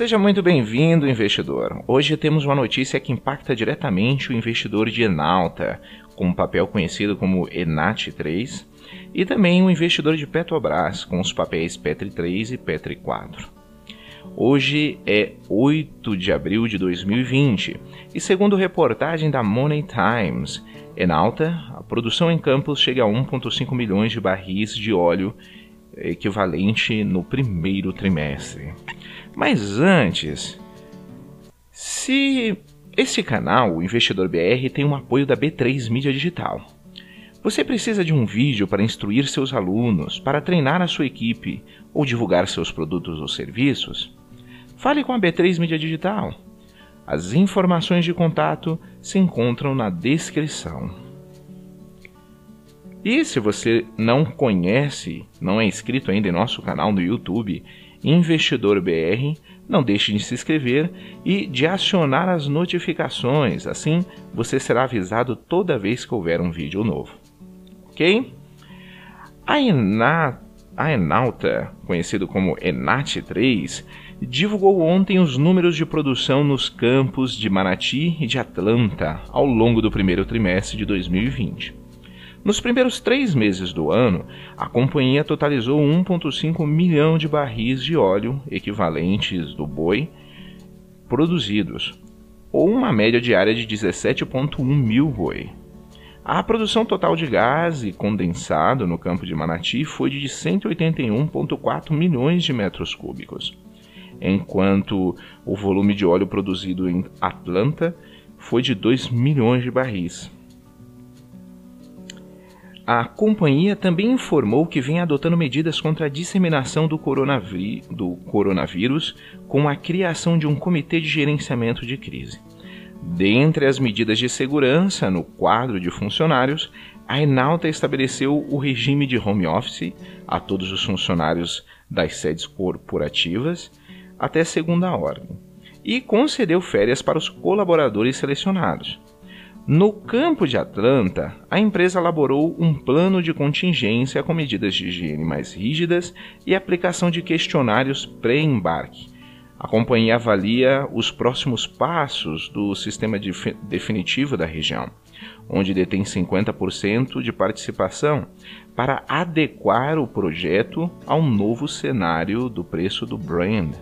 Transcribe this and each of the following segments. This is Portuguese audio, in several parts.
Seja muito bem-vindo, investidor. Hoje temos uma notícia que impacta diretamente o investidor de Enalta, com um papel conhecido como Enat3, e também o investidor de Petrobras, com os papéis Petri 3 e Petri 4. Hoje é 8 de abril de 2020 e, segundo reportagem da Money Times, Enalta, a produção em Campos chega a 1,5 milhões de barris de óleo equivalente no primeiro trimestre. Mas antes, se esse canal, o Investidor BR, tem um apoio da B3 Mídia Digital. Você precisa de um vídeo para instruir seus alunos, para treinar a sua equipe ou divulgar seus produtos ou serviços? Fale com a B3 Mídia Digital. As informações de contato se encontram na descrição. E se você não conhece, não é inscrito ainda em nosso canal no YouTube, Investidor BR, não deixe de se inscrever e de acionar as notificações, assim você será avisado toda vez que houver um vídeo novo. Ok? A, Enat, a Enalta, conhecido como Enat3, divulgou ontem os números de produção nos campos de Manati e de Atlanta ao longo do primeiro trimestre de 2020. Nos primeiros três meses do ano, a companhia totalizou 1,5 milhão de barris de óleo equivalentes do boi produzidos, ou uma média diária de 17,1 mil boi. A produção total de gás e condensado no campo de Manati foi de 181,4 milhões de metros cúbicos, enquanto o volume de óleo produzido em Atlanta foi de 2 milhões de barris. A companhia também informou que vem adotando medidas contra a disseminação do, do coronavírus com a criação de um comitê de gerenciamento de crise. Dentre as medidas de segurança no quadro de funcionários, a Enalta estabeleceu o regime de home office a todos os funcionários das sedes corporativas até segunda ordem e concedeu férias para os colaboradores selecionados. No campo de Atlanta, a empresa elaborou um plano de contingência com medidas de higiene mais rígidas e aplicação de questionários pré-embarque. A companhia avalia os próximos passos do sistema definitivo da região, onde detém 50% de participação, para adequar o projeto ao novo cenário do preço do brand.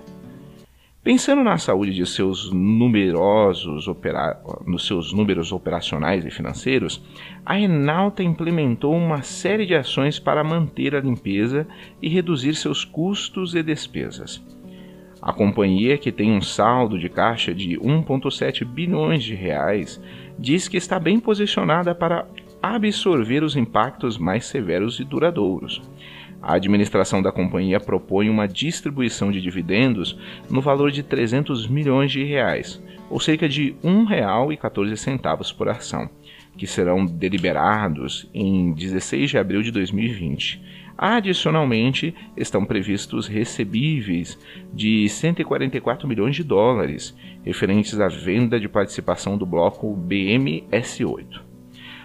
Pensando na saúde de seus numerosos opera... nos seus números operacionais e financeiros, a Enalta implementou uma série de ações para manter a limpeza e reduzir seus custos e despesas. A companhia, que tem um saldo de caixa de 1,7 bilhões de reais, diz que está bem posicionada para absorver os impactos mais severos e duradouros. A administração da companhia propõe uma distribuição de dividendos no valor de 300 milhões de reais, ou cerca de R$ 1,14 por ação, que serão deliberados em 16 de abril de 2020. Adicionalmente, estão previstos recebíveis de 144 milhões de dólares, referentes à venda de participação do bloco BMS8.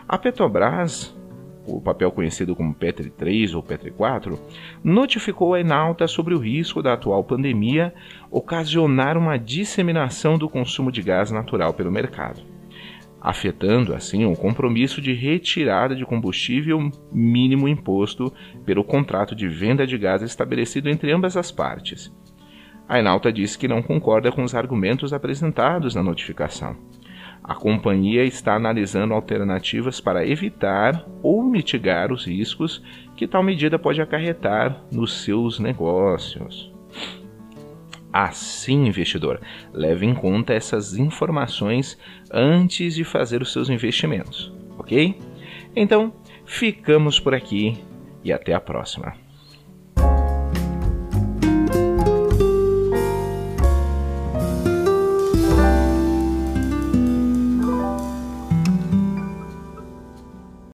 A Petrobras o papel conhecido como Petri 3 ou Petri 4, notificou a Enalta sobre o risco da atual pandemia ocasionar uma disseminação do consumo de gás natural pelo mercado, afetando assim o compromisso de retirada de combustível mínimo imposto pelo contrato de venda de gás estabelecido entre ambas as partes. A Enalta disse que não concorda com os argumentos apresentados na notificação a companhia está analisando alternativas para evitar ou mitigar os riscos que tal medida pode acarretar nos seus negócios. Assim, investidor, leve em conta essas informações antes de fazer os seus investimentos, ok? Então, ficamos por aqui e até a próxima.